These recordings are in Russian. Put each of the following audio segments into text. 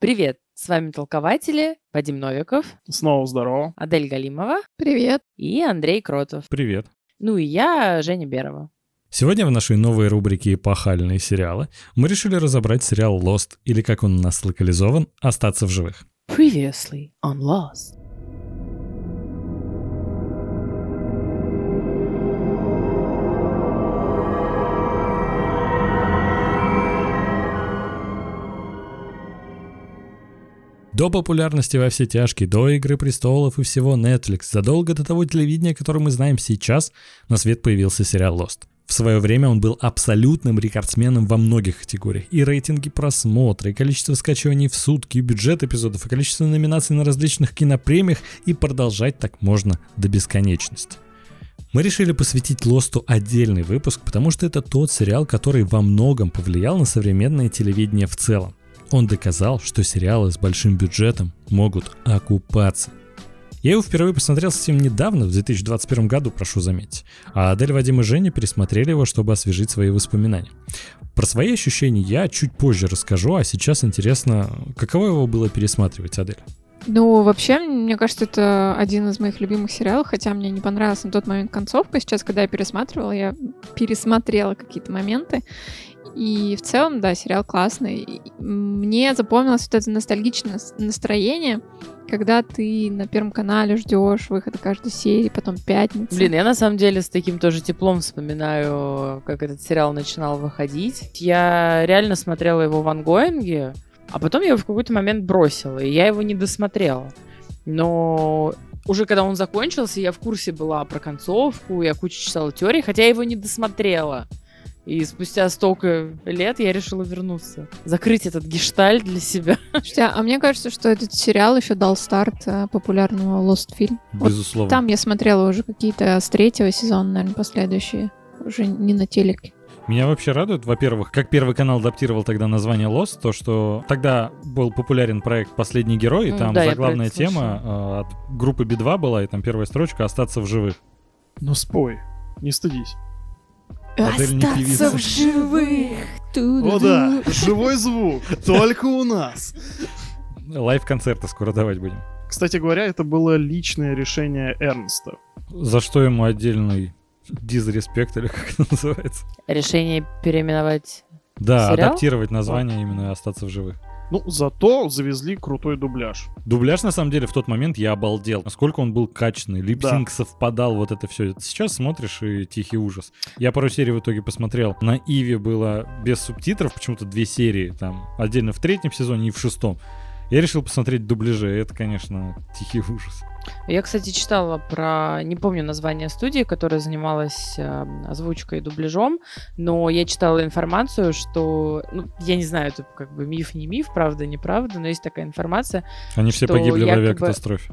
Привет! С вами толкователи Вадим Новиков, Снова здорово. Адель Галимова Привет. и Андрей Кротов. Привет. Ну и я, Женя Берова. Сегодня в нашей новой рубрике «Эпохальные сериалы» мы решили разобрать сериал Lost, или как он у нас локализован, «Остаться в живых». Previously on Lost. До популярности во все тяжкие, до «Игры престолов» и всего Netflix, задолго до того телевидения, которое мы знаем сейчас, на свет появился сериал Lost. В свое время он был абсолютным рекордсменом во многих категориях. И рейтинги просмотра, и количество скачиваний в сутки, и бюджет эпизодов, и количество номинаций на различных кинопремиях, и продолжать так можно до бесконечности. Мы решили посвятить Лосту отдельный выпуск, потому что это тот сериал, который во многом повлиял на современное телевидение в целом. Он доказал, что сериалы с большим бюджетом могут окупаться. Я его впервые посмотрел совсем недавно, в 2021 году, прошу заметить. А Адель, Вадим и Женя пересмотрели его, чтобы освежить свои воспоминания. Про свои ощущения я чуть позже расскажу, а сейчас интересно, каково его было пересматривать, Адель? Ну, вообще, мне кажется, это один из моих любимых сериалов, хотя мне не понравилась на тот момент концовка. Сейчас, когда я пересматривала, я пересмотрела какие-то моменты. И в целом, да, сериал классный. Мне запомнилось вот это ностальгичное нас- настроение, когда ты на Первом канале ждешь выхода каждой серии, потом пятница. Блин, я на самом деле с таким тоже теплом вспоминаю, как этот сериал начинал выходить. Я реально смотрела его в ангоинге, а потом я его в какой-то момент бросила, и я его не досмотрела. Но уже когда он закончился, я в курсе была про концовку, я кучу читала теории, хотя я его не досмотрела. И спустя столько лет я решила вернуться. Закрыть этот гештальт для себя. Слушайте, а мне кажется, что этот сериал еще дал старт э, популярному Lost фильм. Вот Безусловно. Там я смотрела уже какие-то с третьего сезона, наверное, последующие. Уже не на телеке. Меня вообще радует, во-первых, как Первый канал адаптировал тогда название Lost, то, что тогда был популярен проект «Последний герой», и там да, заглавная тема э, от группы Би-2 была, и там первая строчка «Остаться в живых». Ну спой, не стыдись. Адель не певица. в живых. О да, живой звук, только у нас. Лайв-концерты скоро давать будем. Кстати говоря, это было личное решение Эрнста. За что ему отдельный дизреспект, или как это называется? Решение переименовать Да, Сериал? адаптировать название именно и «Остаться в живых». Ну, зато завезли крутой дубляж. Дубляж, на самом деле, в тот момент я обалдел. Насколько он был качественный. Lip sync совпадал, вот это все. Сейчас смотришь и тихий ужас. Я пару серий в итоге посмотрел. На Иви было без субтитров, почему-то две серии. Там отдельно в третьем сезоне и в шестом. Я решил посмотреть дубляже. Это, конечно, тихий ужас. Я, кстати, читала про, не помню название студии, которая занималась э, озвучкой и дубляжом, но я читала информацию, что, ну, я не знаю, это как бы миф, не миф, правда, неправда, но есть такая информация. Они все погибли в якобы- авиакатастрофе.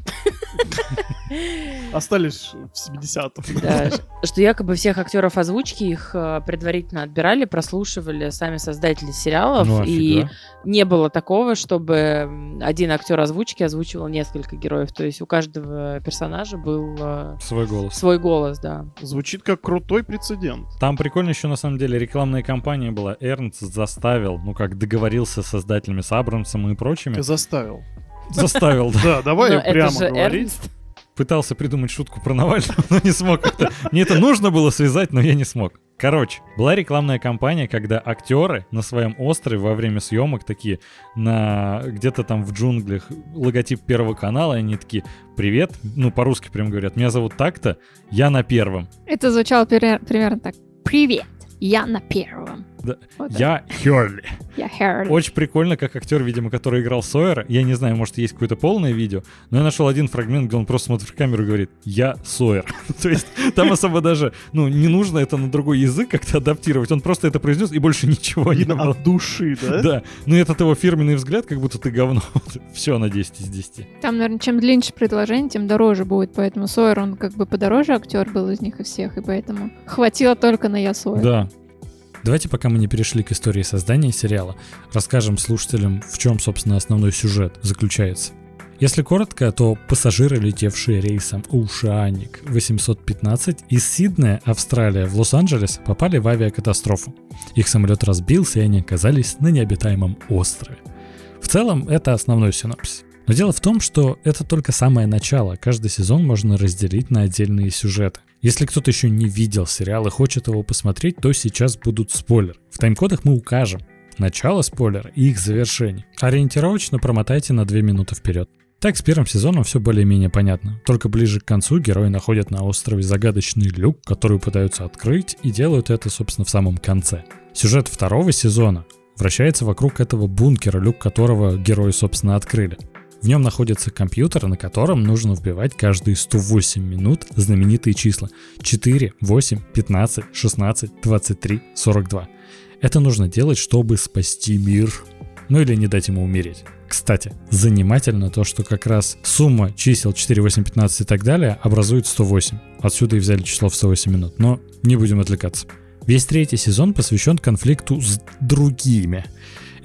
Остались в 70-м. Да, что якобы всех актеров озвучки их э, предварительно отбирали, прослушивали сами создатели сериалов, Ну, и не было такого, чтобы один актер озвучки озвучивал несколько героев. То есть у каждого персонажа был э, Свой голос. свой голос, да. Звучит как крутой прецедент. Там прикольно еще на самом деле рекламная кампания была. Эрнст заставил, ну как договорился с создателями, с Абрамсом и прочими. Ты заставил. Заставил, да. Да, давай прямо же говорить. Пытался придумать шутку про Навального, но не смог как-то. Мне это нужно было связать, но я не смог. Короче, была рекламная кампания, когда актеры на своем острове во время съемок такие на где-то там в джунглях логотип Первого канала, и они такие, привет, ну по-русски прям говорят, меня зовут так-то, я на первом. Это звучало примерно так. Привет, я на первом. Да. Вот. Я Херли. Я Хэрли. Очень прикольно, как актер, видимо, который играл Сойера. Я не знаю, может, есть какое-то полное видео, но я нашел один фрагмент, где он просто смотрит в камеру и говорит «Я Сойер». То есть там особо даже, ну, не нужно это на другой язык как-то адаптировать. Он просто это произнес и больше ничего не было. от души, да? Да, ну этот его фирменный взгляд, как будто ты говно. Все на 10 из 10. Там, наверное, чем длиннее предложение, тем дороже будет. Поэтому Сойер, он как бы подороже актер был из них и всех, и поэтому хватило только на я Сойер. Да. Давайте, пока мы не перешли к истории создания сериала, расскажем слушателям, в чем, собственно, основной сюжет заключается. Если коротко, то пассажиры, летевшие рейсом Ушаник 815 из Сиднея, Австралия, в Лос-Анджелес, попали в авиакатастрофу. Их самолет разбился, и они оказались на необитаемом острове. В целом, это основной синопсис. Но дело в том, что это только самое начало. Каждый сезон можно разделить на отдельные сюжеты. Если кто-то еще не видел сериал и хочет его посмотреть, то сейчас будут спойлеры. В тайм-кодах мы укажем начало спойлера и их завершение. Ориентировочно промотайте на 2 минуты вперед. Так, с первым сезоном все более-менее понятно. Только ближе к концу герои находят на острове загадочный люк, который пытаются открыть, и делают это, собственно, в самом конце. Сюжет второго сезона вращается вокруг этого бункера, люк которого герои, собственно, открыли. В нем находится компьютер, на котором нужно вбивать каждые 108 минут знаменитые числа 4, 8, 15, 16, 23, 42. Это нужно делать, чтобы спасти мир. Ну или не дать ему умереть. Кстати, занимательно то, что как раз сумма чисел 4, 8, 15 и так далее образует 108. Отсюда и взяли число в 108 минут. Но не будем отвлекаться. Весь третий сезон посвящен конфликту с другими.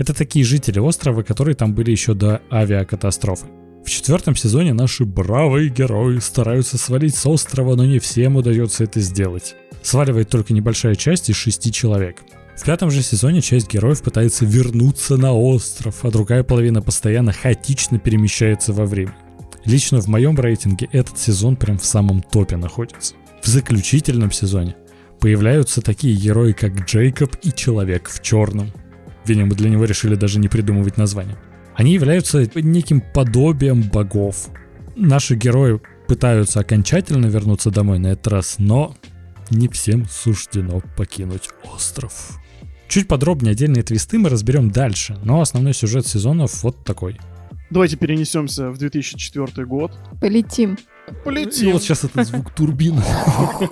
Это такие жители острова, которые там были еще до авиакатастрофы. В четвертом сезоне наши бравые герои стараются свалить с острова, но не всем удается это сделать. Сваливает только небольшая часть из шести человек. В пятом же сезоне часть героев пытается вернуться на остров, а другая половина постоянно хаотично перемещается во время. Лично в моем рейтинге этот сезон прям в самом топе находится. В заключительном сезоне появляются такие герои, как Джейкоб и Человек в черном. Видимо, для него решили даже не придумывать название. Они являются неким подобием богов. Наши герои пытаются окончательно вернуться домой на этот раз, но не всем суждено покинуть остров. Чуть подробнее отдельные твисты мы разберем дальше, но основной сюжет сезонов вот такой. Давайте перенесемся в 2004 год. Полетим. Полетим. И вот сейчас этот звук турбины.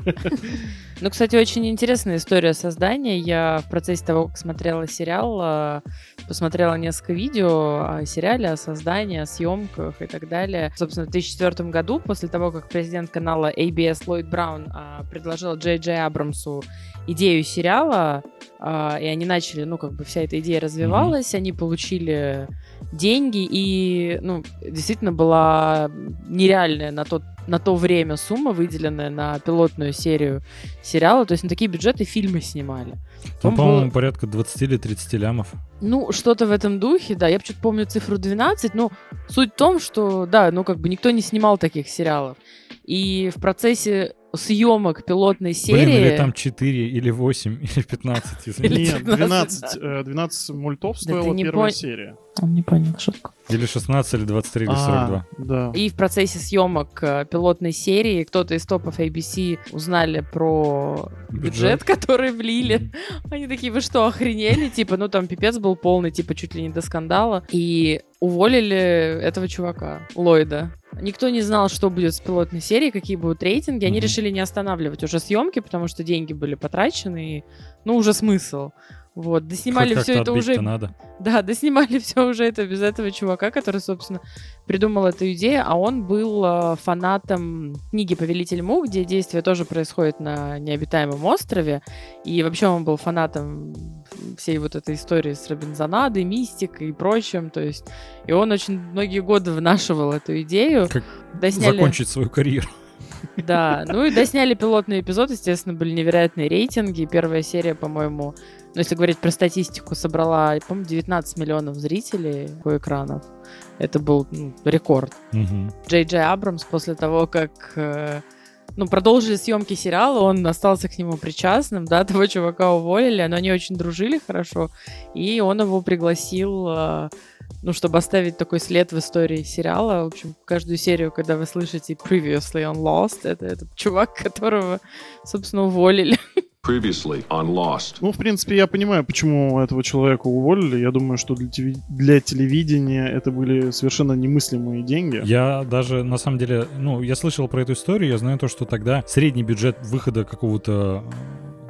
Ну, кстати, очень интересная история создания. Я в процессе того, как смотрела сериал, э, посмотрела несколько видео о сериале, о создании, о съемках и так далее. Собственно, в 2004 году, после того, как президент канала ABS Ллойд Браун предложил Джей Джей Абрамсу идею сериала, э, и они начали, ну, как бы вся эта идея развивалась, они получили деньги, и, ну, действительно была нереальная на тот на то время сумма, выделенная на пилотную серию сериала. То есть на такие бюджеты фильмы снимали. Там, Он по-моему, был- порядка 20 или 30 лямов. Ну, что-то в этом духе, да. Я почему-то помню цифру 12, но суть в том, что, да, ну, как бы никто не снимал таких сериалов. И в процессе съемок пилотной серии... Блин, или там 4, или 8, или 15, извините. Нет, 12, э, 12 мультов стоила первая серия. Он не понял шутку. Или 16, или 23, или А, 42. да. И в процессе съемок э, пилотной серии кто-то из топов ABC узнали про бюджет, Бюджет. который влили. Они такие, вы что, охренели? Типа, ну там пипец был полный, типа, чуть ли не до скандала. И уволили этого чувака, Ллойда. Никто не знал, что будет с пилотной серией, какие будут рейтинги. Они Мгм. решили не останавливать уже съемки, потому что деньги были потрачены, и, ну, уже смысл. Вот, доснимали Хоть все это уже надо. да, доснимали все уже это без этого чувака, который, собственно, придумал эту идею, а он был э, фанатом книги «Повелитель мух», где действие тоже происходит на необитаемом острове, и вообще он был фанатом всей вот этой истории с Робинзонадой, мистикой и прочим, то есть, и он очень многие годы внашивал эту идею. Как Досняли- Закончить свою карьеру. Да, ну и досняли пилотный эпизод, естественно, были невероятные рейтинги. Первая серия, по-моему, ну если говорить про статистику, собрала, по-моему, 19 миллионов зрителей по экранов. Это был ну, рекорд. Джей Джей Абрамс после того, как э, ну, продолжили съемки сериала, он остался к нему причастным, да, того чувака уволили, но они очень дружили хорошо, и он его пригласил, э, ну, чтобы оставить такой след в истории сериала. В общем, каждую серию, когда вы слышите Previously on Lost, это этот чувак, которого, собственно, уволили. Previously on Lost. Ну, в принципе, я понимаю, почему этого человека уволили. Я думаю, что для, телеви- для телевидения это были совершенно немыслимые деньги. Я даже, на самом деле, ну, я слышал про эту историю, я знаю то, что тогда средний бюджет выхода какого-то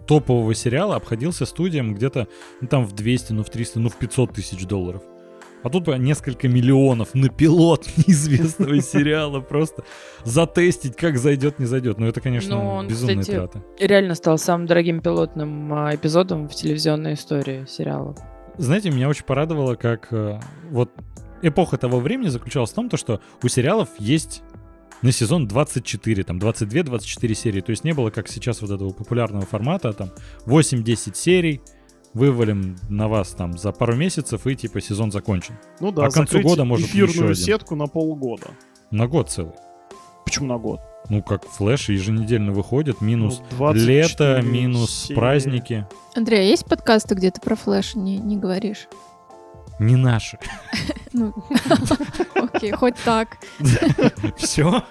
топового сериала обходился студиям где-то, ну, там в 200, ну, в 300, ну, в 500 тысяч долларов. А тут несколько миллионов на пилот неизвестного сериала просто затестить, как зайдет, не зайдет. Ну, это, конечно, Ну, он, безумные кстати, траты. Реально стал самым дорогим пилотным а, эпизодом в телевизионной истории сериала. Знаете, меня очень порадовало, как э, вот эпоха того времени заключалась в том, то, что у сериалов есть на сезон 24, там 22-24 серии. То есть не было, как сейчас, вот этого популярного формата, там 8-10 серий, вывалим на вас там за пару месяцев и типа сезон закончен. Ну да, А к концу года, может, еще эфирную один. сетку на полгода. На год целый. Почему на год? Ну, как флэш еженедельно выходит, минус Ну, 24 лето, минус серии. праздники. Андрей, а есть подкасты, где ты про флэш не, не говоришь? Не наши. Ну, окей, хоть так. Все.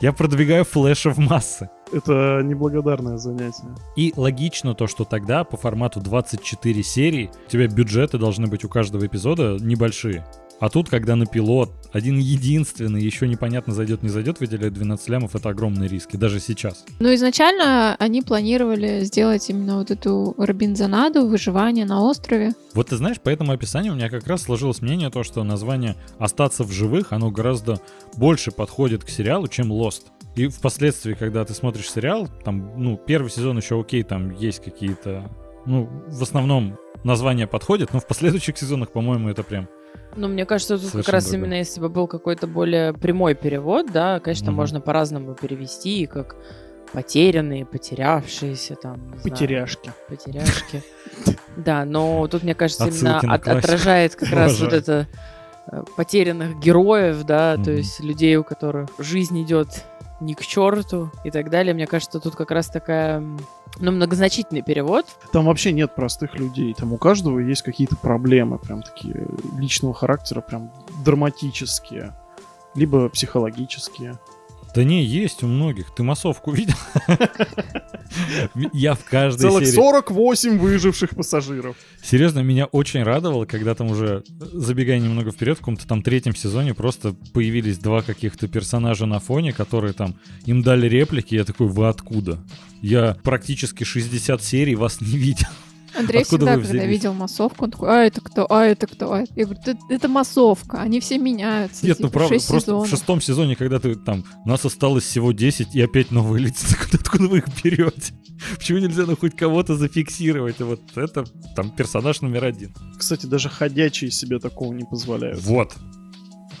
Я продвигаю флэша в массы. Это неблагодарное занятие. И логично то, что тогда по формату 24 серии у тебя бюджеты должны быть у каждого эпизода небольшие. А тут, когда на пилот один единственный, еще непонятно зайдет, не зайдет, выделяют 12 лямов, это огромные риски, даже сейчас. Ну, изначально они планировали сделать именно вот эту Робинзонаду, выживание на острове. Вот ты знаешь, по этому описанию у меня как раз сложилось мнение то, что название «Остаться в живых», оно гораздо больше подходит к сериалу, чем «Lost». И впоследствии, когда ты смотришь сериал, там, ну, первый сезон еще окей, там есть какие-то, ну, в основном название подходит, но в последующих сезонах, по-моему, это прям Ну, мне кажется, тут как раз другое. именно если бы был какой-то более прямой перевод, да, конечно, Мгм. можно по-разному перевести, и как потерянные, потерявшиеся, там, не знаю, Потеряшки. потеряшки. Да, но тут, мне кажется, именно Отсылки от- отражает как раз вот это э, потерянных героев, да, то есть людей, у которых жизнь идет не к черту и так далее. Мне кажется, тут как раз такая, ну, многозначительный перевод. Там вообще нет простых людей. Там у каждого есть какие-то проблемы, прям такие личного характера, прям драматические. Либо психологические. Да не, есть у многих. Ты массовку видел? Я в каждой Целых серии... 48 выживших пассажиров. Серьезно, меня очень радовало, когда там уже, забегая немного вперед, в каком-то там третьем сезоне просто появились два каких-то персонажа на фоне, которые там, им дали реплики, я такой, вы откуда? Я практически 60 серий вас не видел. Андрей Откуда всегда, когда видел массовку, он такой, а это кто, а это кто, а это-» Я говорю, «Это- это массовка, они все меняются. Нет, ну типа, правда, шесть просто в сезонов». шестом сезоне, когда ты там, нас осталось всего 10 и опять новые лица, откуда, откуда вы их берете? Почему нельзя ну хоть кого-то зафиксировать? И Вот это там персонаж номер один. Кстати, даже ходячие себе такого не позволяют. Вот.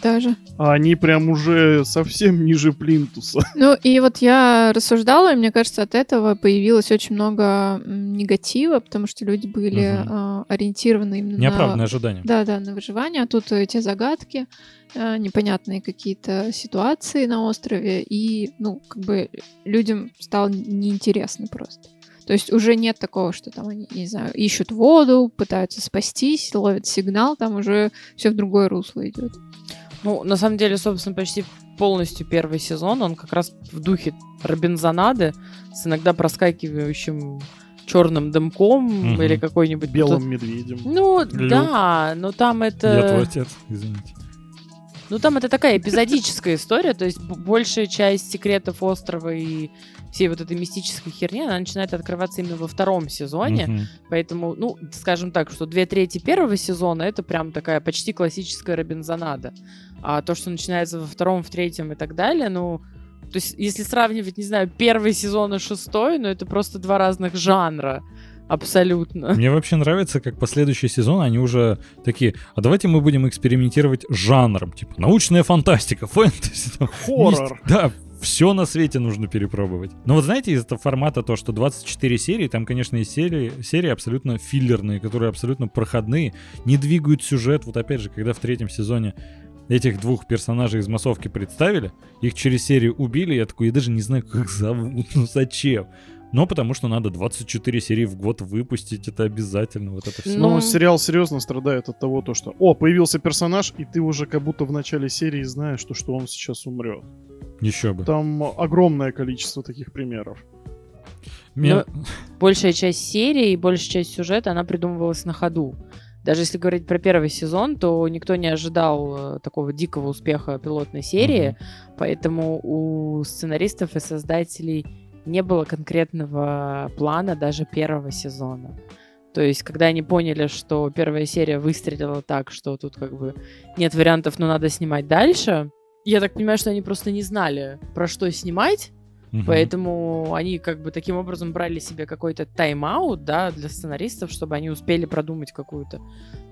Даже. А они прям уже совсем ниже плинтуса. Ну, и вот я рассуждала, и мне кажется, от этого появилось очень много негатива, потому что люди были Мгм. а, ориентированы именно Неоправданное на... ожидание. Да, да, на выживание, а тут эти загадки, а, непонятные какие-то ситуации на острове, и, ну, как бы людям стало неинтересно просто. То есть уже нет такого, что там они, не знаю, ищут воду, пытаются спастись, ловят сигнал, там уже все в другое русло идет. Ну, на самом деле, собственно, почти полностью первый сезон, он как раз в духе Робинзонады с иногда проскакивающим черным дымком Мгм. или какой-нибудь... Белым медведем. Ну, Люк. да, но там это... Я твой отец, извините. Ну, там это такая эпизодическая история, то есть большая часть секретов острова и всей вот этой мистической херни, она начинает открываться именно во втором сезоне, Мгм. поэтому, ну, скажем так, что две трети первого сезона это прям такая почти классическая Робинзонада, а то, что начинается во втором, в третьем и так далее, ну, то есть если сравнивать, не знаю, первый сезон и шестой, ну, это просто два разных жанра, абсолютно. Мне вообще нравится, как последующие сезоны, они уже такие, а давайте мы будем экспериментировать с жанром, типа научная фантастика, фэнтези, там, Хоррор. мист- Да, все на свете нужно перепробовать. Но вот знаете, из этого формата то, что 24 серии, там, конечно, есть серии, серии абсолютно филлерные, которые абсолютно проходные, не двигают сюжет. Вот опять же, когда в третьем сезоне этих двух персонажей из массовки представили, их через серию убили, я такой, я даже не знаю, как их зовут, ну зачем? Но потому что надо 24 серии в год выпустить, это обязательно, вот это все. Но Ну. сериал серьезно страдает от того, то, что, о, появился персонаж, и ты уже как будто в начале серии знаешь, что, что он сейчас умрет. Еще бы. Там огромное количество таких примеров. Меня- большая часть серии и большая часть сюжета, она придумывалась на ходу. Даже если говорить про первый сезон, то никто не ожидал э, такого дикого успеха пилотной серии, поэтому у сценаристов и создателей не было конкретного плана даже первого сезона. То есть, когда они поняли, что первая серия выстрелила так, что тут как бы нет вариантов, но надо снимать дальше, я так понимаю, что они просто не знали, про что снимать, Мгм. Поэтому они как бы таким образом брали себе какой-то тайм-аут, да, для сценаристов, чтобы они успели продумать какую-то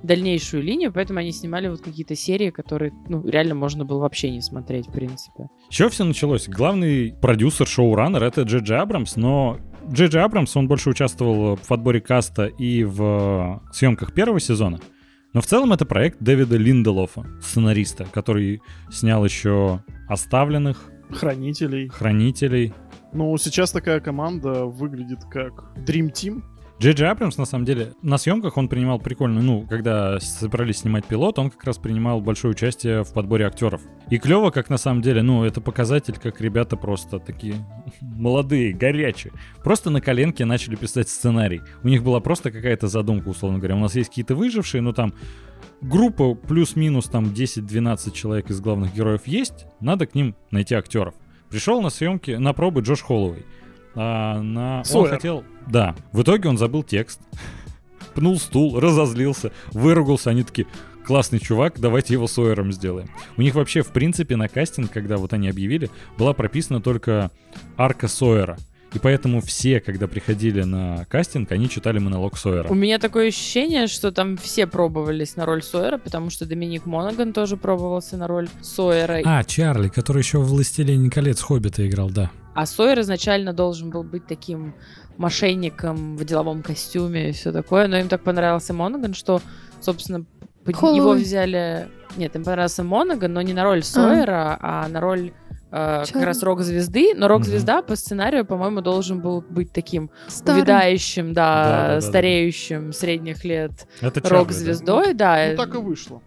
дальнейшую линию, поэтому они снимали вот какие-то серии, которые, ну, реально можно было вообще не смотреть, в принципе. С чего все началось? Главный продюсер, шоураннер — это Джей Джей Абрамс, но Джей Джей Абрамс, он больше участвовал в отборе каста и в съемках первого сезона. Но в целом это проект Дэвида Линделофа, сценариста, который снял еще «Оставленных», Хранителей. «Хранителей». Ну, сейчас такая команда выглядит как Dream Team. Джей Джей Абрамс, на самом деле, на съемках он принимал прикольную, ну, когда собрались снимать пилот, он как раз принимал большое участие в подборе актеров. И клево, как на самом деле, ну, это показатель, как ребята просто такие молодые, горячие. Просто на коленке начали писать сценарий. У них была просто какая-то задумка, условно говоря. У нас есть какие-то выжившие, но там группа плюс-минус там 10-12 человек из главных героев есть, надо к ним найти актеров. Пришел на съемки, на пробы Джош Холлоуэй. А, на... Он хотел... Да. В итоге он забыл текст. Пнул стул, разозлился, выругался. Они такие, классный чувак, давайте его Сойером сделаем. У них вообще, в принципе, на кастинг, когда вот они объявили, была прописана только арка Сойера. И поэтому все, когда приходили на кастинг, они читали монолог Сойера. У меня такое ощущение, что там все пробовались на роль Сойера, потому что Доминик Монаган тоже пробовался на роль Сойера. А, Чарли, который еще в «Властелине колец» Хоббита играл, да. А Сойер изначально должен был быть таким мошенником в деловом костюме и все такое, но им так понравился Монаган, что, собственно, Холлоуэй. его взяли... Нет, им понравился Монаган, но не на роль Сойера, а, на роль э, как раз рок-звезды. Но рок-звезда по сценарию, по-моему, должен был быть таким Старый. увядающим, да, Да-да-да-да. стареющим средних лет Это рок-звездой, да. Ну, так и вышло.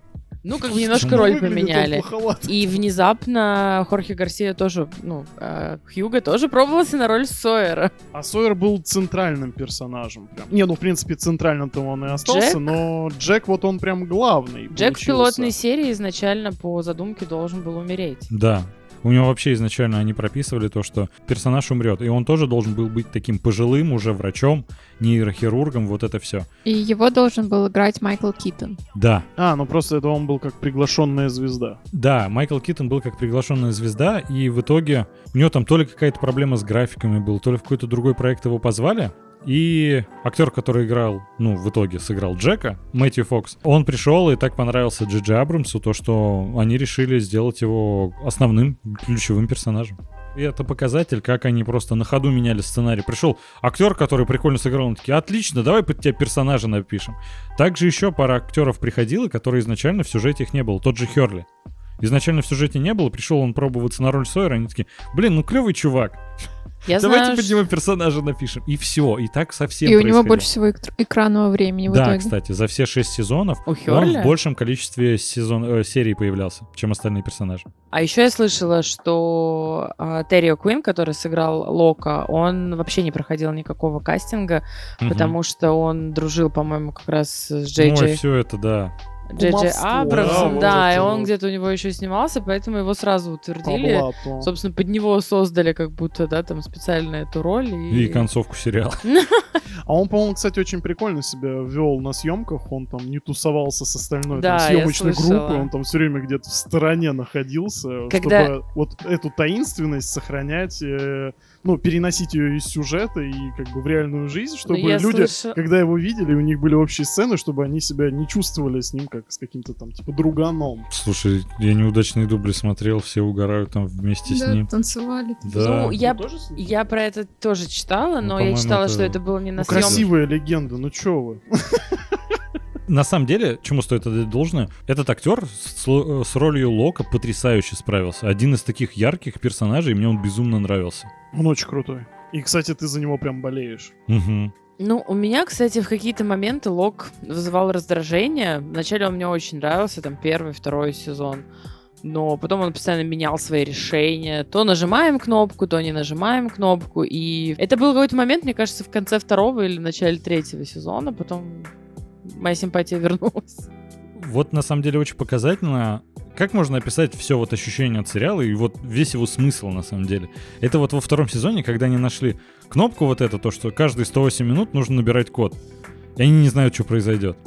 Ну, как бы немножко роль поменяли. И внезапно Хорхе Гарсия тоже, ну, э, Хьюго тоже пробовался на роль Сойера. А Сойер был центральным персонажем. Прям. Не, ну, в принципе, центральным-то он и остался, Джек? но Джек вот он прям главный Джек в получился. пилотной серии изначально по задумке должен был умереть. Да. У него вообще изначально они прописывали то, что персонаж умрет. И он тоже должен был быть таким пожилым уже врачом, нейрохирургом, вот это все. И его должен был играть Майкл Китон. Да, А, ну просто это он был как приглашенная звезда. да, Майкл Киттон был как приглашенная звезда, и в итоге у него там то ли какая-то проблема с графиками была, то ли в какой-то другой проект его позвали, и актер, который играл, ну, в итоге сыграл Джека, Мэтью Фокс, он пришел и так понравился Джиджи Абрамсу, то, что они решили сделать его основным ключевым персонажем. И это показатель, как они просто на ходу меняли сценарий. Пришел актер, который прикольно сыграл, он такие, отлично, давай под тебя персонажа напишем. Также еще пара актеров приходила, которые изначально в сюжете их не было. Тот же Херли. Изначально в сюжете не было, пришел он пробоваться на роль Сойера, они такие, блин, ну клевый чувак, Я давайте знаю, под него персонажа напишем. И все, и так совсем И у него больше всего эк- экранного времени в Да, итоге. кстати, за все шесть сезонов У он Хёрли? в большем количестве сезон, э, серий появлялся, чем остальные персонажи. А еще я слышала, что а, Террио Куин, который сыграл Лока, он вообще не проходил никакого кастинга, Мгм. потому что он дружил, по-моему, как раз с Джей Ой, Джей. все это, да. Джей Джей Кумовство, Абрамсом, да, да, вот и он вот. где-то у него еще снимался, поэтому его сразу утвердили. Собственно, под него создали как будто, да, там специально эту роль. И, И концовку сериала. А он, по-моему, кстати, очень прикольно себя вел на съемках. Он там не тусовался с остальной Да, там, съемочной группой. Он там все время где-то в стороне находился, Когда- чтобы вот эту таинственность сохранять, э, ну, переносить ее из сюжета и как бы в реальную жизнь, чтобы Ну, я люди, слыша- когда его видели, у них были общие сцены, чтобы они себя не чувствовали с ним как с каким-то там типа друганом. Слушай, я неудачные дубли смотрел, все угорают там вместе с Да, ним. танцевали. Да. Ну, я, тоже с я про это тоже читала, Ну, но я по-моему, читала, это- что это было не на Ну, съемках. красивая легенда, ну чё вы? На самом деле, чему стоит отдать должное, этот актер с, л- с ролью Лока потрясающе справился. Один из таких ярких персонажей, мне он безумно нравился. Он очень крутой. И, кстати, ты за него прям болеешь. Мгм. Ну, у меня, кстати, в какие-то моменты Лок вызывал раздражение. Вначале он мне очень нравился, там, первый, второй сезон. Но потом он постоянно менял свои решения. То нажимаем кнопку, то не нажимаем кнопку. И это был какой-то момент, мне кажется, в конце второго или в начале третьего сезона. Потом моя симпатия вернулась. Вот на самом деле очень показательно, как можно описать все вот ощущение от сериала и вот весь его смысл на самом деле. Это вот во втором сезоне, когда они нашли кнопку вот это, то, что каждые 108 минут нужно набирать код. И они не знают, что произойдет.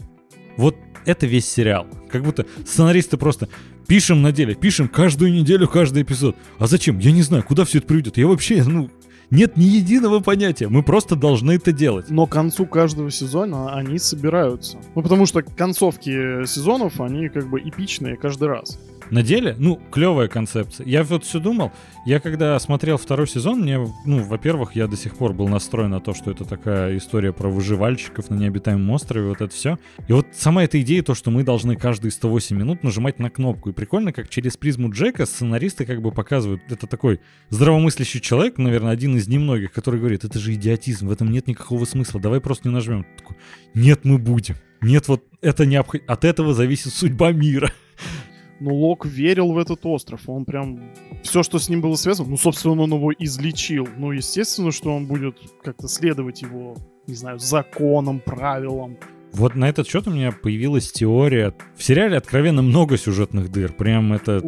Вот это весь сериал. Как будто сценаристы просто пишем на деле, пишем каждую неделю каждый эпизод. А зачем? Я не знаю, куда все это приведет. Я вообще, ну, нет ни единого понятия. Мы просто должны это делать. Но к концу каждого сезона они собираются. Ну, потому что концовки сезонов, они как бы эпичные каждый раз. На деле, ну, клевая концепция. Я вот все думал, я когда смотрел второй сезон, мне, ну, во-первых, я до сих пор был настроен на то, что это такая история про выживальщиков на необитаемом острове, вот это все. И вот сама эта идея, то, что мы должны каждые 108 минут нажимать на кнопку. И прикольно, как через призму Джека сценаристы как бы показывают, это такой здравомыслящий человек, наверное, один из немногих, который говорит, это же идиотизм, в этом нет никакого смысла, давай просто не нажмем. Такой, нет, мы будем. Нет, вот это необходимо. От этого зависит судьба мира. Ну, Лок верил в этот остров. Он прям... Все, что с ним было связано, ну, собственно, он его излечил. Ну, естественно, что он будет как-то следовать его, не знаю, законам, правилам. Вот на этот счет у меня появилась теория. В сериале откровенно много сюжетных дыр. Прям это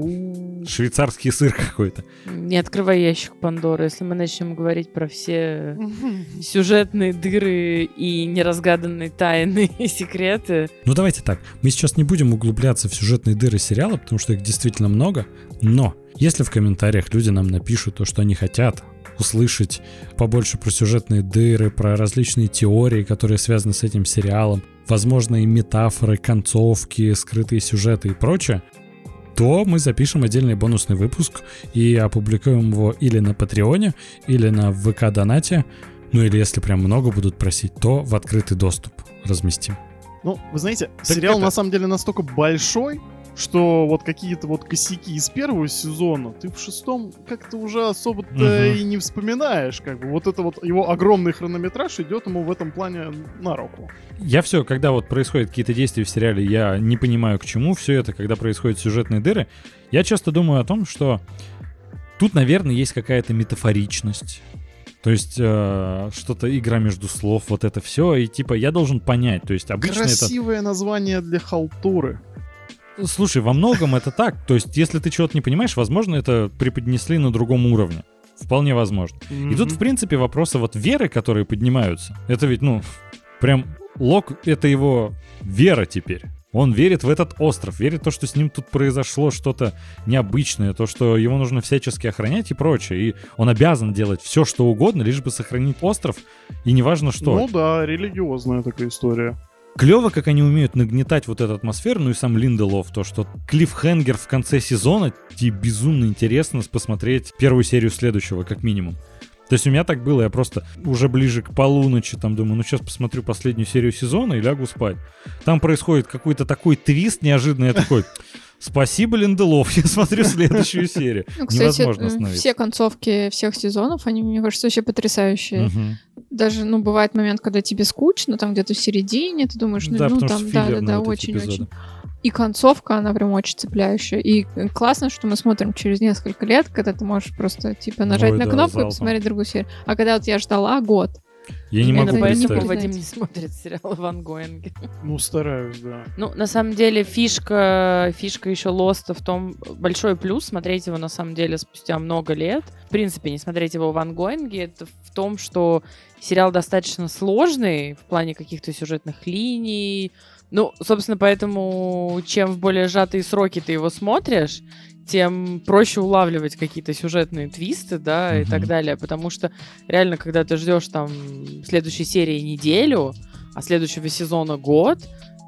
швейцарский сыр какой-то. Не открывай ящик Пандоры. Если мы начнем говорить про все сюжетные дыры и неразгаданные тайны и секреты. Ну давайте так. Мы сейчас не будем углубляться в сюжетные дыры сериала, потому что их действительно много. Но если в комментариях люди нам напишут то, что они хотят, услышать побольше про сюжетные дыры, про различные теории, которые связаны с этим сериалом, возможно, и метафоры, концовки, скрытые сюжеты и прочее, то мы запишем отдельный бонусный выпуск и опубликуем его или на Патреоне, или на ВК-донате, ну или если прям много будут просить, то в открытый доступ разместим. Ну, вы знаете, так сериал это... на самом деле настолько большой, что вот какие-то вот косяки из первого сезона ты в шестом как-то уже особо-то угу. и не вспоминаешь, как бы вот это вот его огромный хронометраж идет ему в этом плане на руку. Я все, когда вот происходят какие-то действия в сериале, я не понимаю к чему все это, когда происходят сюжетные дыры, я часто думаю о том, что тут, наверное, есть какая-то метафоричность. То есть э, что-то игра между слов, вот это все, и типа я должен понять. То есть обычно Красивое это... название для халтуры. Слушай, во многом это так. То есть, если ты чего-то не понимаешь, возможно, это преподнесли на другом уровне. Вполне возможно. Mm-hmm. И тут, в принципе, вопросы вот веры, которые поднимаются, это ведь, ну, прям Лок — это его вера теперь. Он верит в этот остров, верит в то, что с ним тут произошло что-то необычное, то, что его нужно всячески охранять и прочее. И он обязан делать все, что угодно, лишь бы сохранить остров, и неважно что. Ну да, религиозная такая история. Клево, как они умеют нагнетать вот эту атмосферу, ну и сам Линделов, то, что Клиффхенгер в конце сезона, тебе безумно интересно посмотреть первую серию следующего, как минимум. То есть у меня так было, я просто уже ближе к полуночи там думаю, ну сейчас посмотрю последнюю серию сезона и лягу спать. Там происходит какой-то такой твист неожиданный, я такой... Спасибо, Линделов. Я смотрю следующую серию. Ну, кстати, Невозможно остановиться. все концовки всех сезонов, они, мне кажется, вообще потрясающие. Угу. Даже, ну, бывает момент, когда тебе скучно, там где-то в середине, ты думаешь, ну, да, ну там, да, да, да, очень-очень. И концовка, она прям очень цепляющая. И классно, что мы смотрим через несколько лет, когда ты можешь просто, типа, нажать Ой, на да, кнопку залпом. и посмотреть другую серию. А когда вот я ждала год, я не могу поэтому Вадим не смотрит сериалы Ван Гоинге. Ну, стараюсь, да. Ну, на самом деле, фишка, фишка еще Лоста в том, большой плюс смотреть его, на самом деле, спустя много лет. В принципе, не смотреть его в Ван Гоинге, это в том, что сериал достаточно сложный в плане каких-то сюжетных линий, ну, собственно, поэтому чем в более сжатые сроки ты его смотришь, тем проще улавливать какие-то сюжетные твисты, да, mm-hmm. и так далее. Потому что реально, когда ты ждешь там следующей серии неделю, а следующего сезона год,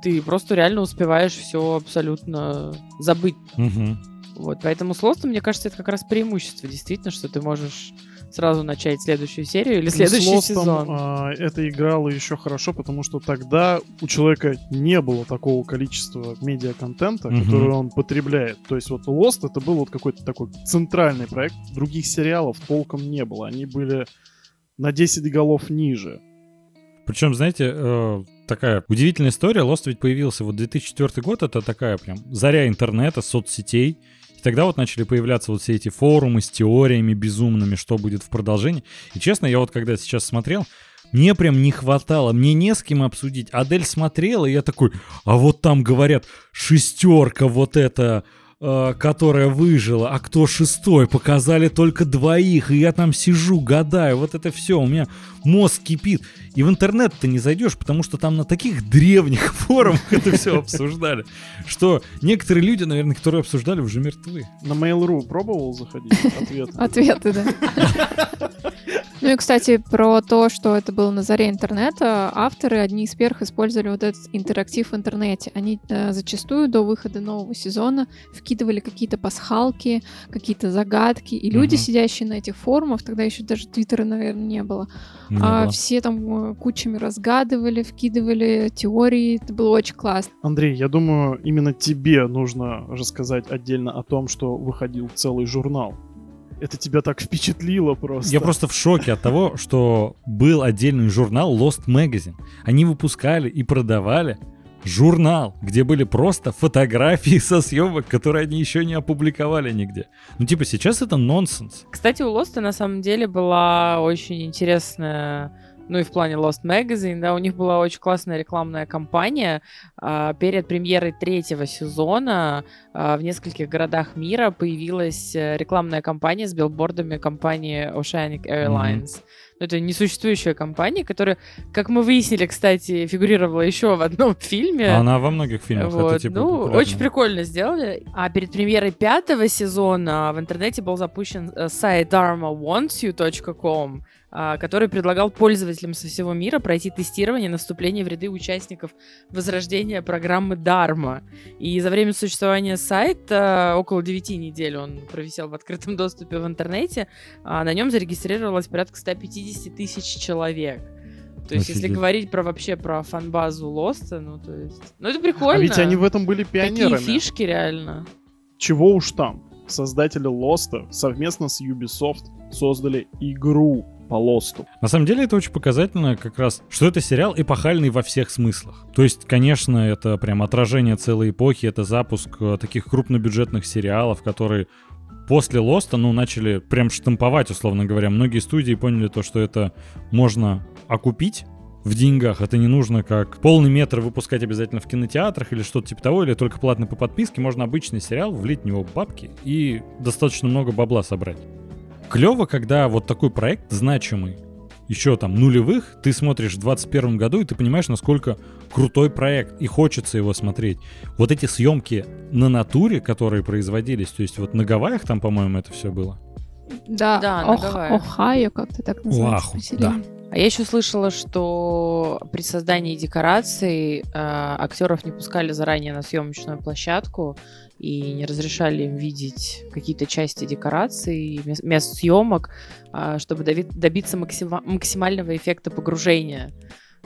ты просто реально успеваешь все абсолютно забыть. Mm-hmm. Вот, поэтому с Лостом, мне кажется, это как раз преимущество, действительно, что ты можешь сразу начать следующую серию или следующий ну, сезон. А, это играло еще хорошо, потому что тогда у человека не было такого количества медиа-контента, угу. который он потребляет. То есть вот Lost это был вот какой-то такой центральный проект. Других сериалов толком не было. Они были на 10 голов ниже. Причем, знаете, э, такая удивительная история. Lost ведь появился вот 2004 год. Это такая прям заря интернета, соцсетей. Тогда вот начали появляться вот все эти форумы с теориями безумными, что будет в продолжении. И честно, я вот когда сейчас смотрел, мне прям не хватало, мне не с кем обсудить. Адель смотрела, и я такой, а вот там говорят, шестерка вот это которая выжила, а кто шестой, показали только двоих, и я там сижу, гадаю, вот это все, у меня мозг кипит. И в интернет ты не зайдешь, потому что там на таких древних форумах это все обсуждали, что некоторые люди, наверное, которые обсуждали, уже мертвы. На Mail.ru пробовал заходить? Ответы. Ответы, да. Ну и, кстати, про то, что это было на заре интернета, авторы одни из первых использовали вот этот интерактив в интернете. Они э, зачастую до выхода нового сезона вкидывали какие-то пасхалки, какие-то загадки, и люди, Мгм. сидящие на этих форумах, тогда еще даже твиттера, наверное, не было, Не а было. все там э, кучами разгадывали, вкидывали теории, это было очень классно. Андрей, я думаю, именно тебе нужно рассказать отдельно о том, что выходил целый журнал. Это тебя так впечатлило просто. Я просто в шоке от того, что был отдельный журнал Lost Magazine. Они выпускали и продавали журнал, где были просто фотографии со съемок, которые они еще не опубликовали нигде. Ну, типа, сейчас это нонсенс. Кстати, у Лоста на самом деле была очень интересная ну и в плане Lost Magazine, да, у них была очень классная рекламная кампания. А, перед премьерой третьего сезона а, в нескольких городах мира появилась э, рекламная кампания с билбордами компании Oceanic Airlines. Ну, это несуществующая компания, которая, как мы выяснили, кстати, фигурировала еще в одном фильме. А она во многих фильмах это Вот, типа ну, популярно. очень прикольно сделали. А перед премьерой пятого сезона в интернете был запущен э, сайт dharmawantsyou.com, а, который предлагал пользователям со всего мира пройти тестирование на вступление в ряды участников возрождения программы Dharma. И за время существования сайта, около 9 недель он провисел в открытом доступе в интернете, а на нем зарегистрировалось порядка 150 тысяч человек. То есть, если Офигеть. говорить про вообще про фан-базу Лоста, ну, то есть... Ну, это прикольно. А ведь они в этом были Такие пионерами. фишки, реально. Чего уж там. Создатели Лоста совместно с Ubisoft создали игру по Лосту. На самом деле это очень показательно как раз, что это сериал эпохальный во всех смыслах. То есть, конечно, это прям отражение целой эпохи, это запуск э, таких крупнобюджетных сериалов, которые после Лоста, ну, начали прям штамповать, условно говоря. Многие студии поняли то, что это можно окупить в деньгах. Это не нужно как полный метр выпускать обязательно в кинотеатрах или что-то типа того, или только платно по подписке. Можно обычный сериал, влить в него бабки и достаточно много бабла собрать. Клево, когда вот такой проект значимый, еще там нулевых, ты смотришь в 21 году, и ты понимаешь, насколько крутой проект, и хочется его смотреть. Вот эти съемки на натуре, которые производились, то есть вот на Гавайях там, по-моему, это все было. Да, Да, на Ох- Гавайях. Ohio как-то так называется. Оаху, поселение. А я еще слышала, что при создании декораций э, актеров не пускали заранее на съемочную площадку и не разрешали им видеть какие-то части декораций, мес- мест съемок, а, чтобы добиться максима- максимального эффекта погружения.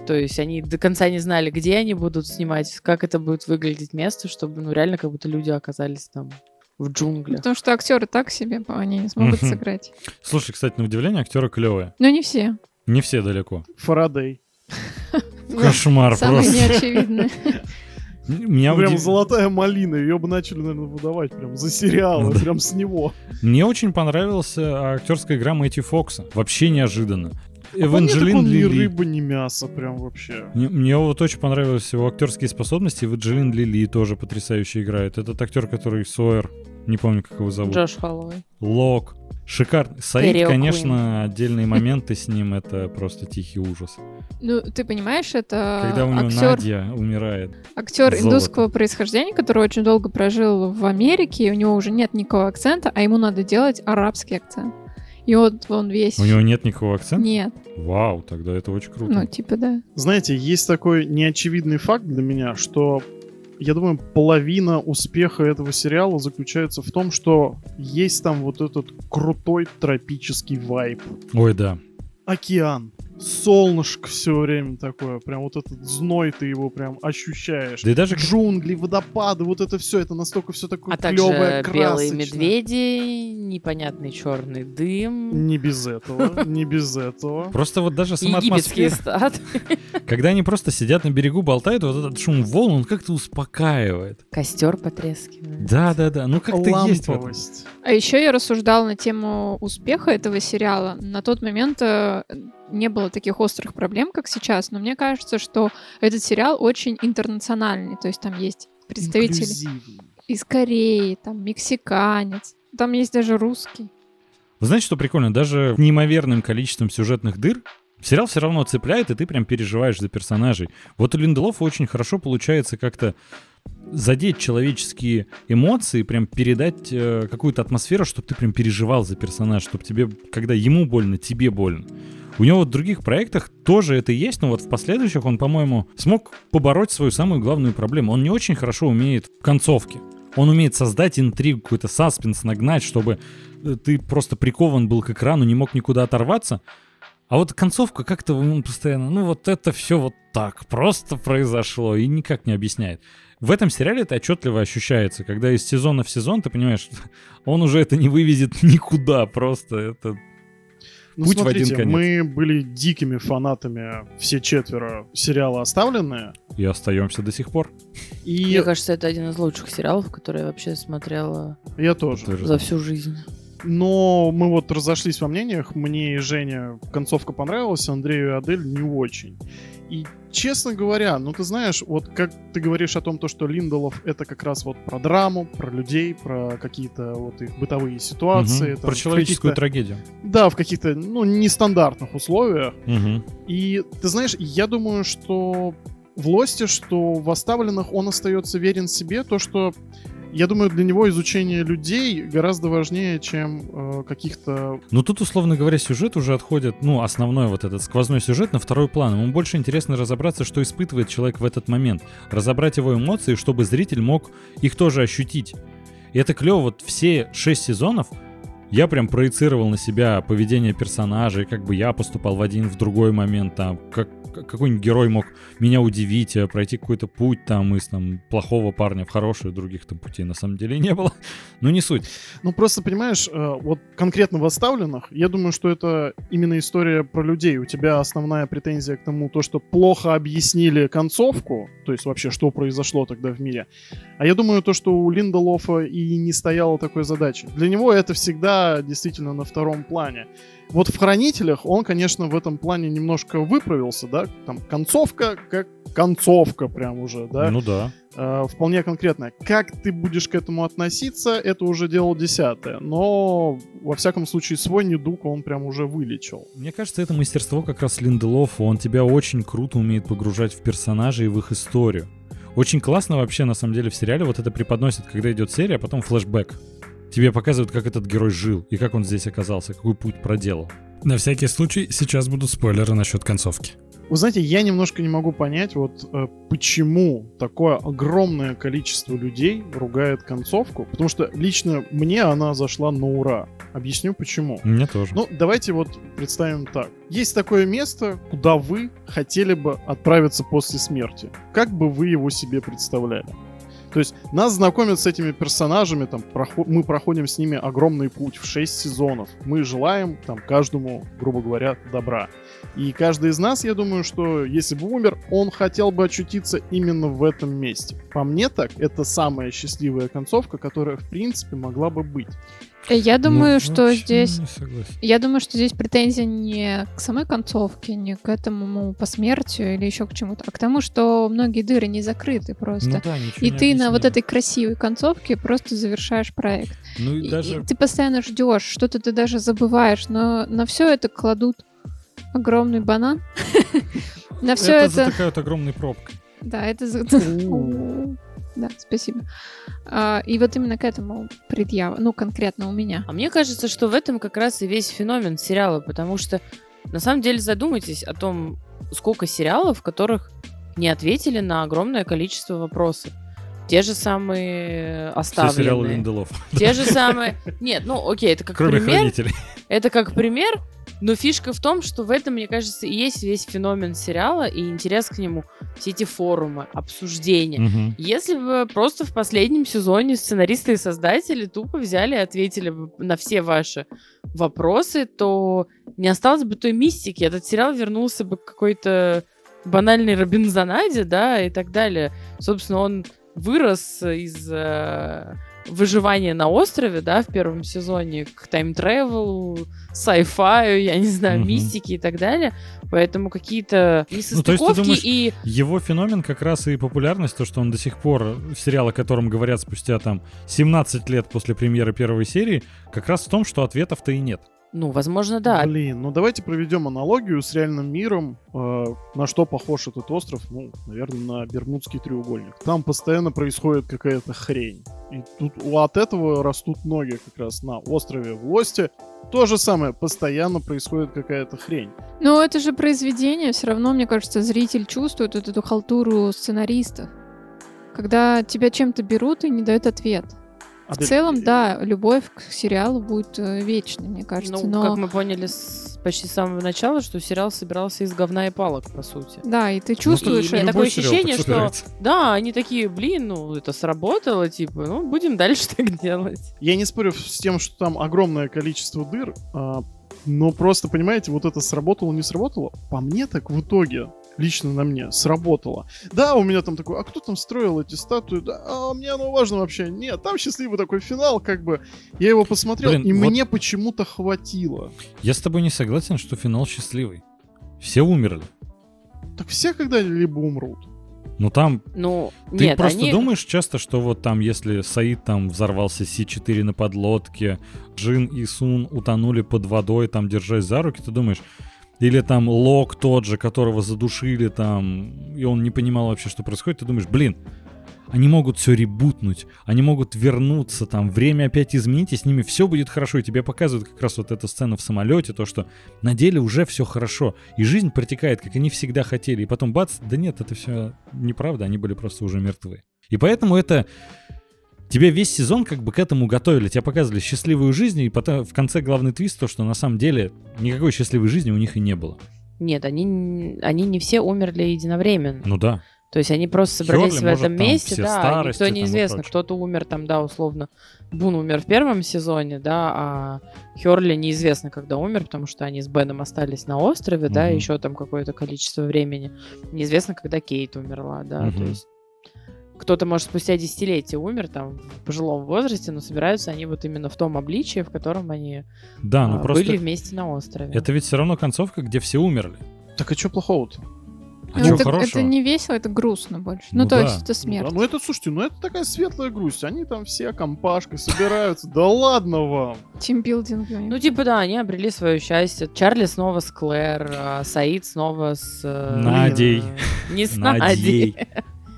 То есть они до конца не знали, где они будут снимать, как это будет выглядеть место, чтобы ну реально как будто люди оказались там в джунглях. Потому что актеры так себе, они не смогут Мгм. сыграть. Слушай, кстати, на удивление актеры клевые. Но не все. Не все далеко. Фарадей. Кошмар просто. неочевидные. Меня, прям удив- золотая малина. Ее бы начали, наверное, выдавать прям за сериалы, Ну да. прям с него. Мне очень понравился актерская игра Мэтью Фокса. Вообще неожиданно. А Эванжелин он ни Лили. рыба, ни мясо, прям вообще. Мне, мне вот очень понравились его актерские способности. Эванжелин Лили тоже потрясающе играет. Этот актер, который Сойер, не помню, как его зовут. Джош Холлоуэй. Лок. Шикарный. Саид, конечно, отдельные моменты с ним, это просто тихий ужас. Ну, ты понимаешь, это Когда у него актер, Надя умирает. актер золото. индусского происхождения, который очень долго прожил в Америке, и у него уже нет никакого акцента, а ему надо делать арабский акцент. И вот он весь... У него нет никакого акцента? Нет, Вау, тогда это очень круто. ну, типа, да. Знаете, есть такой неочевидный факт для меня, что я думаю, половина успеха этого сериала заключается в том, что есть там вот этот крутой тропический вайб. Ой, да. Океан, солнышко все время такое, прям вот этот зной ты его прям ощущаешь. Да и даже Джунгли, водопады, вот это все, это настолько все такое А также клевое, белые красочное. медведи, непонятный черный дым, Не без этого, не без этого. Просто вот даже сама египетские когда они просто сидят на берегу, болтают, вот этот шум волн, он как-то успокаивает. Костер потрескивает. Да-да-да, ну как-то есть. А еще я рассуждала на тему успеха этого сериала. На тот момент э, не было таких острых проблем, как сейчас, но мне кажется, что этот сериал очень интернациональный. То есть там есть представители Инклюзивный. из Кореи, там мексиканец, там есть даже русский. Вы знаете, что прикольно? Даже неимоверным количеством сюжетных дыр сериал все равно цепляет, и ты прям переживаешь за персонажей. Вот у Линделофа очень хорошо получается как-то задеть человеческие эмоции, прям передать э, какую-то атмосферу, чтобы ты прям переживал за персонаж, чтобы тебе, когда ему больно, тебе больно. У него в других проектах тоже это есть, но вот в последующих он, по-моему, смог побороть свою самую главную проблему. Он не очень хорошо умеет в концовке. Он умеет создать интригу, какой-то саспенс нагнать, чтобы э, ты просто прикован был к экрану, не мог никуда оторваться. А вот концовка как-то он постоянно, ну вот это все вот так просто произошло и никак не объясняет. В этом сериале это отчетливо ощущается, когда из сезона в сезон ты понимаешь, он уже это не вывезет никуда, просто это ну, путь смотрите, в один конец. мы были дикими фанатами все четверо сериала «Оставленные». И остаемся до сих пор. И Мне кажется, это один из лучших сериалов, которые я вообще смотрела я тоже. За всю жизнь. Но мы вот разошлись во мнениях. Мне и Жене концовка понравилась, Андрею и Адель не очень. И, честно говоря, ну ты знаешь, вот как ты говоришь о том, то, что Линдолов это как раз вот про драму, про людей, про какие-то вот их бытовые ситуации. Мгм. там, Про человеческую трагедию. Да, в каких-то, ну, нестандартных условиях. Мгм. И ты знаешь, я думаю, что в Лосте, что в оставленных он остается верен себе, то, что я думаю, для него изучение людей гораздо важнее, чем э, каких-то... Ну тут, условно говоря, сюжет уже отходит, ну, основной вот этот сквозной сюжет на второй план. Ему больше интересно разобраться, что испытывает человек в этот момент. Разобрать его эмоции, чтобы зритель мог их тоже ощутить. И это клево, вот все шесть сезонов я прям проецировал на себя поведение персонажей, как бы я поступал в один, в другой момент, там, как какой-нибудь герой мог меня удивить, э, пройти какой-то путь там из там плохого парня в хороший, других там путей на самом деле не было. Но не суть. Ну, просто, понимаешь, э, вот конкретно в оставленных, я думаю, что это именно история про людей. У тебя основная претензия к тому, то, что плохо объяснили концовку, то есть вообще, что произошло тогда в мире. А я думаю, то, что у Линдолофа и не стояло такой задачи. Для него это всегда действительно на втором плане. Вот в «Хранителях» он, конечно, в этом плане немножко выправился, да, там концовка как концовка прям уже, да, Ну да. э, вполне конкретная. Как ты будешь к этому относиться, это уже дело десятое, но, во всяком случае, свой недуг он прям уже вылечил. Мне кажется, это мастерство как раз Линделофа. Он тебя очень круто умеет погружать в персонажей и в их историю. Очень классно вообще, на самом деле, в сериале вот это преподносит, когда идет серия, а потом флешбэк. Тебе показывают, как этот герой жил и как он здесь оказался, какой путь проделал. На всякий случай, сейчас будут спойлеры насчет концовки. Вы знаете, я немножко не могу понять, вот э, почему такое огромное количество людей ругает концовку, потому что лично мне она зашла на ура. Объясню почему. Мне тоже. Ну, давайте вот представим так. Есть такое место, куда вы хотели бы отправиться после смерти. Как бы вы его себе представляли? То есть нас знакомят с этими персонажами, там, прохо- мы проходим с ними огромный путь в 6 сезонов. Мы желаем там каждому, грубо говоря, добра. И каждый из нас, я думаю, что если бы умер, он хотел бы очутиться именно в этом месте. По мне так, это самая счастливая концовка, которая, в принципе, могла бы быть. Я думаю, Ну, что здесь... Я думаю, что здесь претензия не к самой концовке, не к этому посмертию или еще к чему-то, а к тому, что многие дыры не закрыты просто. Ну да, и ты на вот этой красивой концовке просто завершаешь проект. Ну и И- даже... и ты постоянно ждешь, что-то ты даже забываешь, но на все это кладут огромный банан. На все это это... затыкают огромной пробкой. Да, это... Да, спасибо. А, И вот именно к этому предъява, ну, конкретно у меня. А мне кажется, что в этом как раз и весь феномен сериала, потому что на самом деле задумайтесь о том, сколько сериалов, в которых не ответили на огромное количество вопросов. Те же самые Все сериалы оставленные. Линделов. Те же самые... Нет, ну окей, это как Кроме пример. хранителей. Это как пример, но фишка в том, что в этом, мне кажется, и есть весь феномен сериала и интерес к нему. Все эти форумы, обсуждения. Мгм. Если бы просто в последнем сезоне сценаристы и создатели тупо взяли и ответили бы на все ваши вопросы, то не осталось бы той мистики. Этот сериал вернулся бы к какой-то банальной Робинзонаде, да, и так далее. Собственно, он вырос из э, выживания на острове, да, в первом сезоне, к тайм-тревелу, sci-fi, я не знаю, Мгм. мистике и так далее. Поэтому какие-то Ну, то есть несостыковки думаешь, и Его феномен как раз и популярность, то, что он до сих пор, сериал, о котором говорят спустя там 17 лет после премьеры первой серии, как раз в том, что ответов-то и нет. Ну, возможно, да. Блин, ну давайте проведем аналогию с реальным миром. Э, на что похож этот остров? Ну, наверное, на Бермудский треугольник. Там постоянно происходит какая-то хрень. И тут от этого растут ноги как раз на острове в Лосте. То же самое, постоянно происходит какая-то хрень. Но это же произведение, все равно, мне кажется, зритель чувствует вот эту халтуру сценаристов. Когда тебя чем-то берут и не дают ответ. В Адель, целом, э, да, любовь к сериалу будет э, вечной, мне кажется. Ну, но... как мы поняли с почти с самого начала, что сериал собирался из говна и палок, по сути. Да, и ты чувствуешь и это. такое ощущение, так что- собирается. Да, они такие, блин, ну это сработало, типа, ну будем дальше так делать. Я не спорю с тем, что там огромное количество дыр, а, но просто, понимаете, вот это сработало, не сработало. По мне так в итоге, лично на мне, сработало. Да, у меня там такой, а кто там строил эти статуи? Да, а мне оно важно вообще. Нет, там счастливый такой финал, как бы. Я его посмотрел, Блин, и вот- мне почему-то хватило. Я с тобой не согласен, что финал счастливый. Все умерли. Так все когда-либо умрут. Ну там Ну, Ты нет, просто они... думаешь часто, что вот там, если Саид там взорвался Си-4 на подлодке, Джин и Сун утонули под водой, там, держась за руки, ты думаешь, или там Лок тот же, которого задушили там, и он не понимал вообще, что происходит, ты думаешь, блин, они могут все ребутнуть, они могут вернуться, там, время опять изменить, и с ними все будет хорошо, и тебе показывают как раз вот эту сцену в самолете, то, что на деле уже все хорошо, и жизнь протекает, как они всегда хотели, и потом бац, да нет, это все неправда, они были просто уже мертвы. И поэтому это Тебя весь сезон как бы к этому готовили, тебе показывали счастливую жизнь, и потом в конце главный твист то, что на самом деле никакой счастливой жизни у них и не было. Нет, они, они не все умерли единовременно. Ну да. То есть они просто собрались Хёрли, в может, этом там месте, да, старости никто неизвестно. Кто-то умер там, да, условно. Бун умер в первом сезоне, да, а Херли неизвестно, когда умер, потому что они с Беном остались на острове, да, Мгм. еще там какое-то количество времени. Неизвестно, когда Кейт умерла, да, то Мгм. есть кто-то, может, спустя десятилетия умер там в пожилом возрасте, но собираются они вот именно в том обличии, в котором они Да, ну а, просто были вместе на острове. это ведь все равно концовка, где все умерли. Так а что плохого-то? А Ну, это, хорошего? это не весело, это грустно больше. Ну, Ну то да. есть это смерть. Да, ну это, слушайте, ну это такая светлая грусть. Они там все компашкой собираются. Да ладно вам. Тимбилдинг. Ну, типа, да, они обрели свое счастье. Чарли снова с Клэр, а Саид снова с... э, Надей. Не с Надей.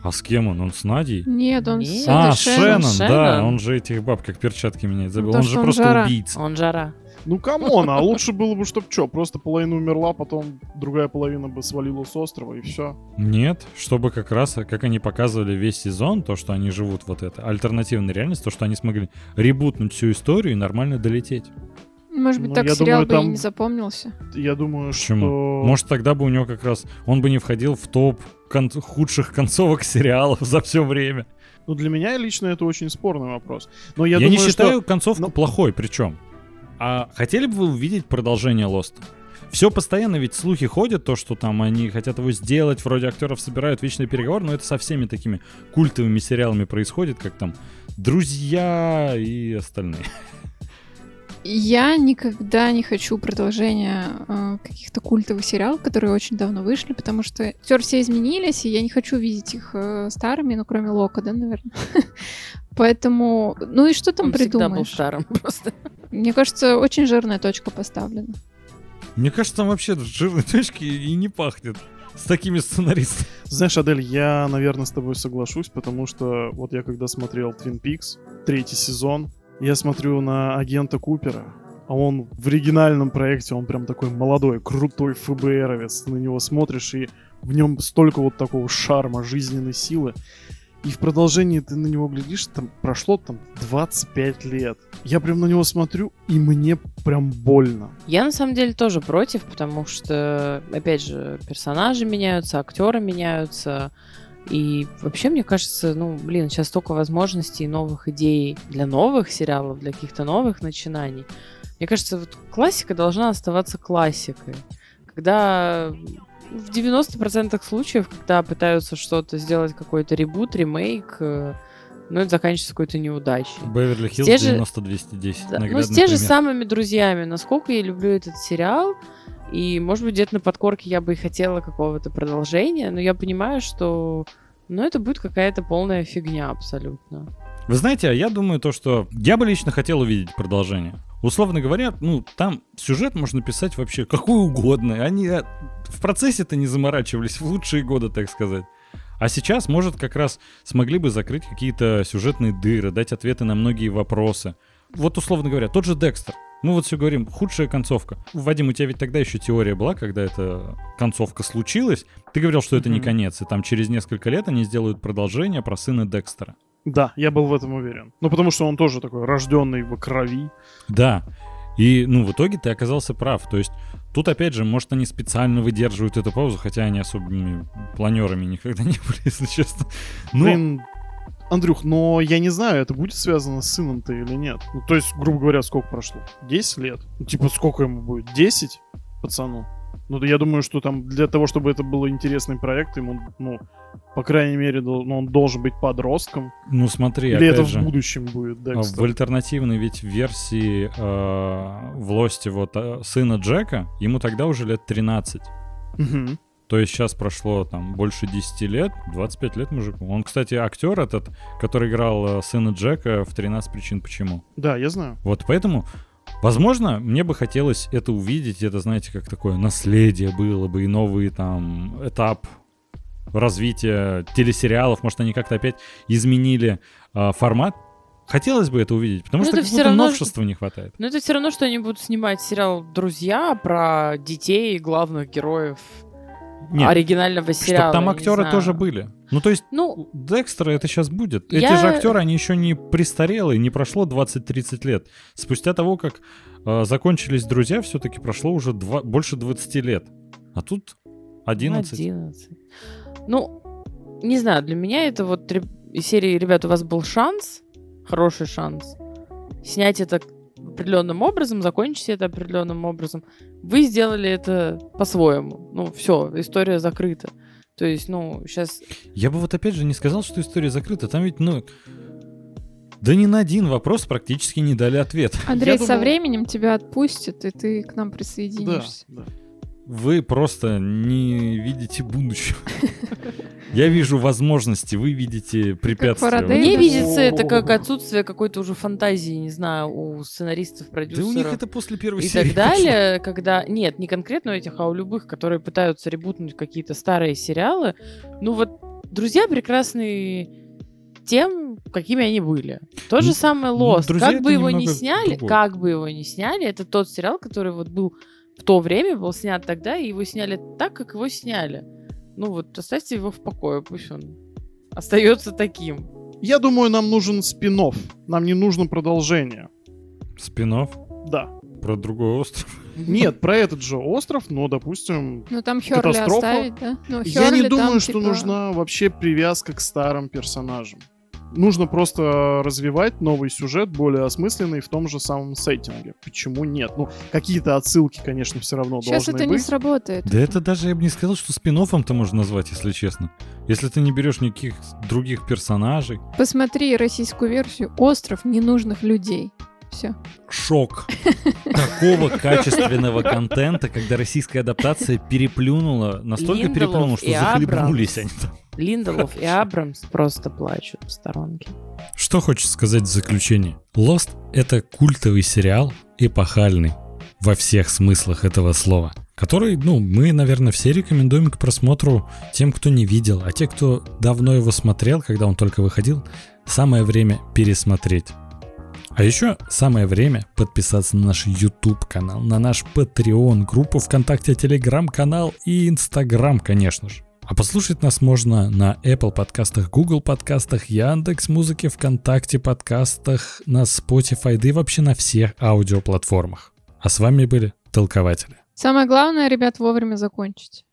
А с кем он? Он с Надей? Нет, он Нет. с А, Шеннон, Шеннон. да, он же этих баб как перчатки меняет. Забыл. Ну, он же он просто жара. убийца. Он жара. Ну come on, а лучше было бы, чтоб что, просто половина умерла, потом другая половина бы свалила с острова и все. Нет, чтобы как раз, как они показывали весь сезон, то, что они живут вот это, альтернативная реальность, то, что они смогли ребутнуть всю историю и нормально долететь. Может быть, Ну, так я сериал думаю, бы и там- не запомнился. Я думаю, Почему? что... Может, тогда бы у него как раз, он бы не входил в топ кон- худших концовок сериалов за все время. Ну, для меня лично это очень спорный вопрос. Но я, Я, думаю, не что- считаю концовку ну- плохой, причем. А хотели бы вы увидеть продолжение Лоста? Все постоянно ведь слухи ходят, то, что там они хотят его сделать, вроде актеров собирают вечный переговор, но это со всеми такими культовыми сериалами происходит, как там «Друзья» и остальные. Я никогда не хочу продолжения э, каких-то культовых сериалов, которые очень давно вышли, потому что актеры все изменились, и я не хочу видеть их э, старыми, ну, кроме Лока, да, наверное. Поэтому, ну и что там Он всегда был придумаешь? старым просто. Мне кажется, очень жирная точка поставлена. Мне кажется, там вообще жирной точки и не пахнет с такими сценаристами. Знаешь, Адель, я, наверное, с тобой соглашусь, потому что вот я когда смотрел Twin Peaks, третий сезон, я смотрю на агента Купера, а он в оригинальном проекте, он прям такой молодой, крутой ФБРовец. На него смотришь, и в нем столько вот такого шарма, жизненной силы. И в продолжении ты на него глядишь, там прошло там 25 лет. Я прям на него смотрю, и мне прям больно. Я на самом деле тоже против, потому что, опять же, персонажи меняются, актеры меняются. И вообще, мне кажется, ну, блин, сейчас столько возможностей и новых идей для новых сериалов, для каких-то новых начинаний. Мне кажется, вот классика должна оставаться классикой. Когда в 90% случаев, когда пытаются что-то сделать, какой-то ребут, ремейк, э, ну, это заканчивается какой-то неудачей. Беверли Хиллз же- 90-210. Да, Ну, с те же пример. самыми друзьями. Насколько я люблю этот сериал, и, может быть, где-то на подкорке я бы и хотела какого-то продолжения, но я понимаю, что, ну, это будет какая-то полная фигня абсолютно. Вы знаете, а я думаю то, что я бы лично хотел увидеть продолжение. условно говоря, ну, там сюжет можно писать вообще какой угодно. Они э, в процессе-то не заморачивались в лучшие годы, так сказать. А сейчас, может, как раз смогли бы закрыть какие-то сюжетные дыры, дать ответы на многие вопросы. Вот, условно говоря, тот же Декстер. Мы вот все говорим, худшая концовка. Вадим, у тебя ведь тогда еще теория была, когда эта концовка случилась. Ты говорил, что это не конец, и там через несколько лет они сделают продолжение про сына Декстера. Да, я был в этом уверен. Ну, потому что он тоже такой рожденный в крови. Да. И, ну, в итоге ты оказался прав. То есть тут, опять же, может, они специально выдерживают эту паузу, хотя они особыми планерами никогда не были, если честно. Но... Блин, Андрюх, но я не знаю, это будет связано с сыном-то или нет. Ну, то есть, грубо говоря, сколько прошло? 10 лет? Ну, типа, сколько ему будет? 10 пацану? Ну, я думаю, что там для того, чтобы это был интересный проект, ему, ну, по крайней мере, ну, он должен быть подростком. Ну, смотри, Или это же, в будущем будет, Декстер? В альтернативной ведь версии э, в Лосте вот э, сына Джека, ему тогда уже лет 13. Угу. То есть сейчас прошло там больше 10 лет, 25 лет мужику. Он, кстати, актер этот, который играл э, сына Джека в 13 причин почему. Да, я знаю. Вот поэтому Возможно, мне бы хотелось это увидеть, это, знаете, как такое наследие было бы, и новый там этап развития телесериалов, может, они как-то опять изменили э, формат. Хотелось бы это увидеть, потому но что как будто новшества не хватает. Но это все равно, что они будут снимать сериал «Друзья» про детей главных героев нет, оригинального сериала. Чтобы там актеры тоже были. Ну, то есть, ну, Декстера это сейчас будет. Я... Эти же актеры, они еще не престарелые, не прошло 20-30 лет. Спустя того, как э, закончились друзья, все-таки прошло уже два, больше 20 лет. А тут 11. 11. Ну, не знаю, для меня это вот из серии, ребят, у вас был шанс, хороший шанс, снять это определенным образом, закончите это определенным образом. Вы сделали это по-своему. Ну, все, история закрыта. То есть, ну, сейчас... Я бы вот опять же не сказал, что история закрыта. Там ведь, ну... Да ни на один вопрос практически не дали ответ. Андрей, Я со думал... временем тебя отпустят, и ты к нам присоединишься. Да, да вы просто не видите будущего. Я вижу возможности, вы видите препятствия. Мне видится это как отсутствие какой-то уже фантазии, не знаю, у сценаристов, продюсеров. Да у них это после первой и серии. И так далее, когда... Нет, не конкретно у этих, а у любых, которые пытаются ребутнуть какие-то старые сериалы. Ну вот, «Друзья» прекрасные тем, какими они были. То же самое Lost. Ну, как бы его не сняли, как бы его не сняли, это тот сериал, который вот был в то время был снят тогда, и его сняли так, как его сняли. Ну вот, оставьте его в покое, пусть он остается таким. Я думаю, нам нужен спин -офф. Нам не нужно продолжение. спин -офф? Да. Про другой остров? Нет, про этот же остров, но, допустим, Ну там Херли катастрофа. оставить, да? Ну, Херли Я не думаю, там, что типа... нужна вообще привязка к старым персонажам. Нужно просто развивать новый сюжет, более осмысленный в том же самом сеттинге. Почему нет? Ну, какие-то отсылки, конечно, все равно Сейчас должны это быть. не сработает. Да это даже я бы не сказал, что спин то можно назвать, если честно. Если ты не берешь никаких других персонажей. Посмотри российскую версию «Остров ненужных людей». Все. Шок такого качественного контента, когда российская адаптация переплюнула, настолько переплюнула, что захлебнулись они там. Линделов и Абрамс просто плачут в сторонке. Что хочется сказать в заключение? Lost — это культовый сериал, эпохальный во всех смыслах этого слова, который, ну, мы, наверное, все рекомендуем к просмотру тем, кто не видел, а те, кто давно его смотрел, когда он только выходил, самое время пересмотреть. А еще самое время подписаться на наш YouTube канал, на наш Patreon, группу ВКонтакте, Telegram канал и Instagram, конечно же. А послушать нас можно на Apple подкастах, Google подкастах, Яндекс Музыке, ВКонтакте подкастах, на Spotify, да и вообще на всех аудиоплатформах. А с вами были толкователи. Самое главное, ребят, вовремя закончить.